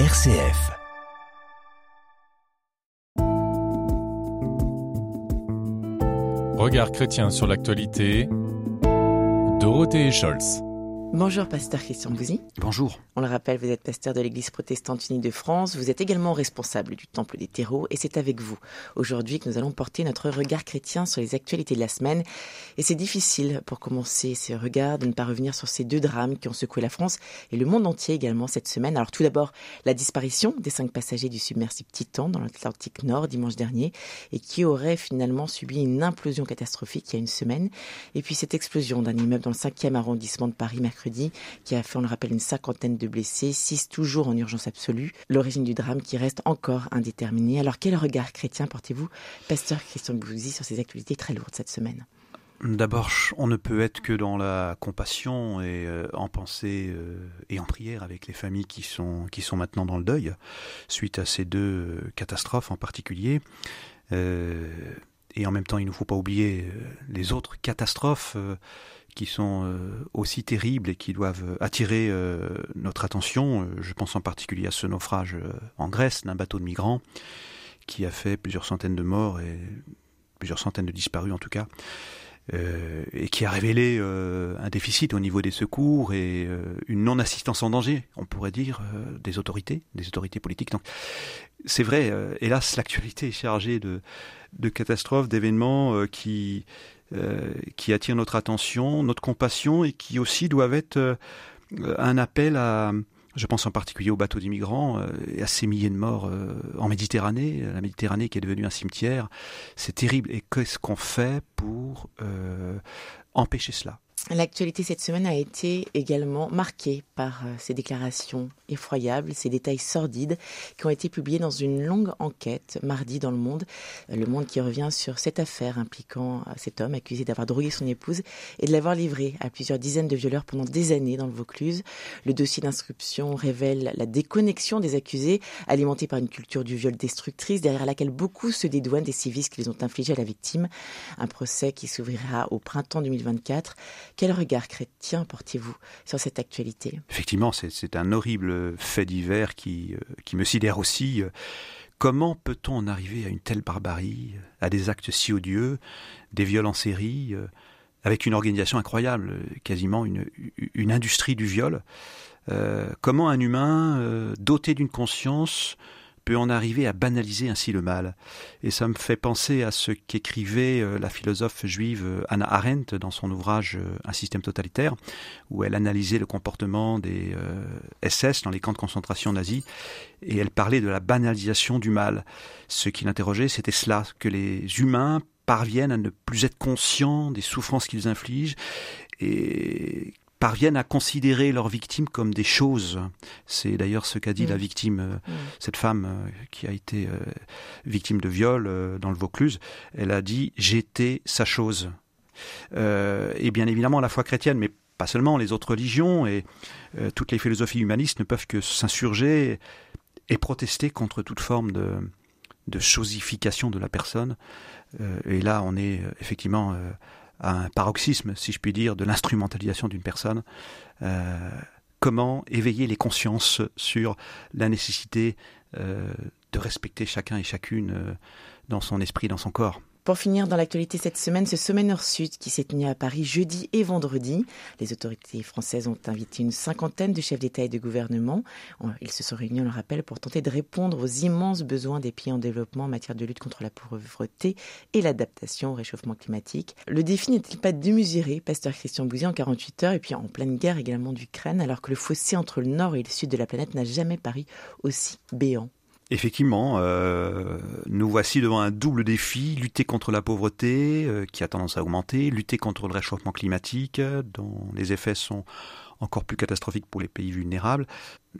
RCF. Regard chrétien sur l'actualité. Dorothée Scholz. Bonjour, pasteur Christian Bouzy. Bonjour. On le rappelle, vous êtes pasteur de l'Église protestante unie de France. Vous êtes également responsable du Temple des terreaux et c'est avec vous aujourd'hui que nous allons porter notre regard chrétien sur les actualités de la semaine. Et c'est difficile pour commencer ce regard de ne pas revenir sur ces deux drames qui ont secoué la France et le monde entier également cette semaine. Alors tout d'abord, la disparition des cinq passagers du submersible Titan dans l'Atlantique Nord dimanche dernier et qui auraient finalement subi une implosion catastrophique il y a une semaine. Et puis cette explosion d'un immeuble dans le 5e arrondissement de Paris mercredi qui a fait, on le rappelle, une cinquantaine de blessés, six toujours en urgence absolue. L'origine du drame qui reste encore indéterminée. Alors quel regard chrétien portez-vous, pasteur Christian Bouzy, sur ces actualités très lourdes cette semaine? D'abord, on ne peut être que dans la compassion et euh, en pensée euh, et en prière avec les familles qui sont, qui sont maintenant dans le deuil, suite à ces deux euh, catastrophes en particulier. Et en même temps, il ne faut pas oublier les autres catastrophes qui sont euh, aussi terribles et qui doivent euh, attirer euh, notre attention. Je pense en particulier à ce naufrage en Grèce d'un bateau de migrants qui a fait plusieurs centaines de morts et plusieurs centaines de disparus en tout cas. Et qui a révélé un déficit au niveau des secours et une non-assistance en danger, on pourrait dire, des autorités, des autorités politiques. Donc, c'est vrai, hélas, l'actualité est chargée de, catastrophes, d'événements qui euh, attirent notre attention, notre compassion et qui aussi doivent être euh, un appel à, je pense en particulier aux bateaux d'immigrants euh, et à ces milliers de morts en Méditerranée, la Méditerranée qui est devenue un cimetière. C'est terrible. Et qu'est-ce qu'on fait pour empêcher cela? L'actualité cette semaine a été également marquée par euh, ces déclarations effroyables, ces détails sordides qui ont été publiés dans une longue enquête mardi dans Le Monde. Euh, le Monde qui revient sur cette affaire impliquant euh, cet homme accusé d'avoir drogué son épouse et de l'avoir livré à plusieurs dizaines de violeurs pendant des années dans le Vaucluse. Le dossier d'inscription révèle la déconnexion des accusés, alimentée par une culture du viol destructrice derrière laquelle beaucoup se dédouanent des sévices qu'ils ont infligés à la victime. Un procès qui s'ouvrira au printemps 2024 quel regard chrétien portez-vous sur cette actualité? Effectivement, c'est un horrible fait divers qui, euh, me sidère aussi. Comment peut-on en arriver à une telle barbarie, à des actes si odieux, des viols en série, euh, avec une organisation incroyable, quasiment une, industrie du viol? Euh, Comment un humain doté d'une conscience peut en arriver à banaliser ainsi le mal. Et ça me fait penser à ce qu'écrivait euh, la philosophe juive euh, Anna Arendt dans son ouvrage euh, Un système totalitaire, où elle analysait le comportement des SS dans les camps de concentration nazis, et elle parlait de la banalisation du mal. Ce qui l'interrogeait, c'était cela, que les humains parviennent à ne plus être conscients des souffrances qu'ils infligent et parviennent à considérer leurs victimes comme des choses. C'est d'ailleurs ce qu'a dit la mm. victime, euh, mm. cette femme euh, qui a été euh, victime de viol dans le Vaucluse. Elle a dit j'étais sa chose. et bien évidemment la foi chrétienne, mais pas seulement les autres religions et toutes les philosophies humanistes ne peuvent que s'insurger et protester contre toute forme de, de chosification de la personne. et là, on est effectivement un paroxysme, si je puis dire, de l'instrumentalisation d'une personne. Euh, comment éveiller les consciences sur la nécessité euh, de respecter chacun et chacune euh, dans son esprit, dans son corps? Pour finir, dans l'actualité cette semaine, ce sommet Nord-Sud qui s'est tenu à Paris jeudi et vendredi. Les autorités françaises ont invité une cinquantaine de chefs d'État et de gouvernement. Ils se sont réunis, on le rappelle, pour tenter de répondre aux immenses besoins des pays en développement en matière de lutte contre la pauvreté et l'adaptation au réchauffement climatique. Le défi n'est-il pas démesuré, pasteur Christian Bouzy, en 48 heures et puis en pleine guerre également d'Ukraine, alors que le fossé entre le nord et le sud de la planète n'a jamais paru aussi béant? Effectivement, euh, nous voici devant un double défi, lutter contre la pauvreté euh, qui a tendance à augmenter, lutter contre le réchauffement climatique dont les effets sont encore plus catastrophiques pour les pays vulnérables.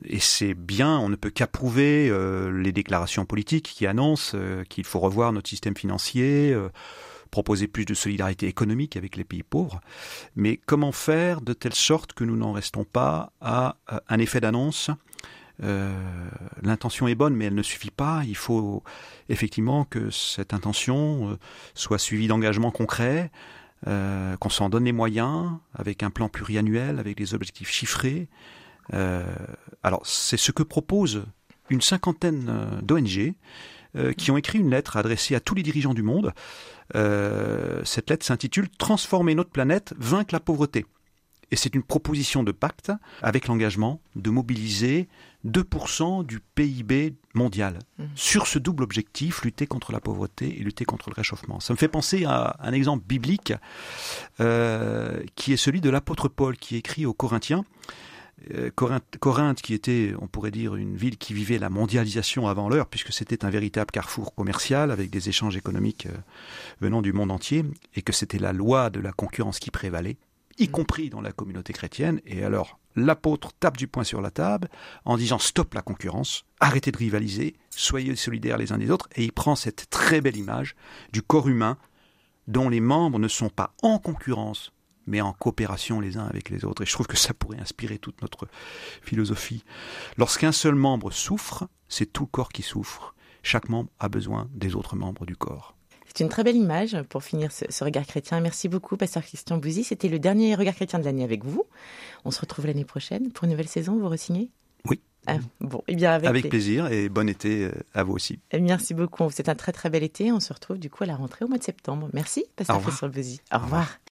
Et c'est bien, on ne peut qu'approuver euh, les déclarations politiques qui annoncent qu'il faut revoir notre système financier, proposer plus de solidarité économique avec les pays pauvres. Mais comment faire de telle sorte que nous n'en restons pas à un effet d'annonce l'intention est bonne, mais elle ne suffit pas. Il faut effectivement que cette intention euh, soit suivie d'engagements concrets, euh, qu'on s'en donne les moyens, avec un plan pluriannuel, avec des objectifs chiffrés. alors, c'est ce que propose une cinquantaine euh, d'ONG euh, qui ont écrit une lettre adressée à tous les dirigeants du monde. Euh, cette lettre s'intitule Transformer notre planète, vaincre la pauvreté. Et c'est une proposition de pacte avec l'engagement de mobiliser 2% du PIB mondial Mhm. sur ce double objectif, lutter contre la pauvreté et lutter contre le réchauffement. Ça me fait penser à un exemple biblique euh, qui est celui de l'apôtre Paul qui écrit aux Corinthiens. Euh, Corinthe, Corinthe, qui était, on pourrait dire, une ville qui vivait la mondialisation avant l'heure, puisque c'était un véritable carrefour commercial avec des échanges économiques euh, venant du monde entier, et que c'était la loi de la concurrence qui prévalait, y compris dans la communauté chrétienne. Et alors, l'apôtre tape du poing sur la table en disant stop la concurrence, arrêtez de rivaliser, soyez solidaires les uns des autres, et il prend cette très belle image du corps humain dont les membres ne sont pas en concurrence, mais en coopération les uns avec les autres. Et je trouve que ça pourrait inspirer toute notre philosophie. Lorsqu'un seul membre souffre, c'est tout le corps qui souffre. Chaque membre a besoin des autres membres du corps. C'est une très belle image pour finir ce, ce regard chrétien. Merci beaucoup, Pasteur Christian Bouzy. C'était le dernier regard chrétien de l'année avec vous. On se retrouve l'année prochaine pour une nouvelle saison. Vous re-signez? Oui. Ah, bon, eh bien avec, Avec pla- plaisir et bon été euh, à vous aussi. Merci beaucoup. C'est un très très bel été. On se retrouve du coup à la rentrée au mois de septembre. Merci, Pasteur Au revoir. Christian Bouzy. Au revoir.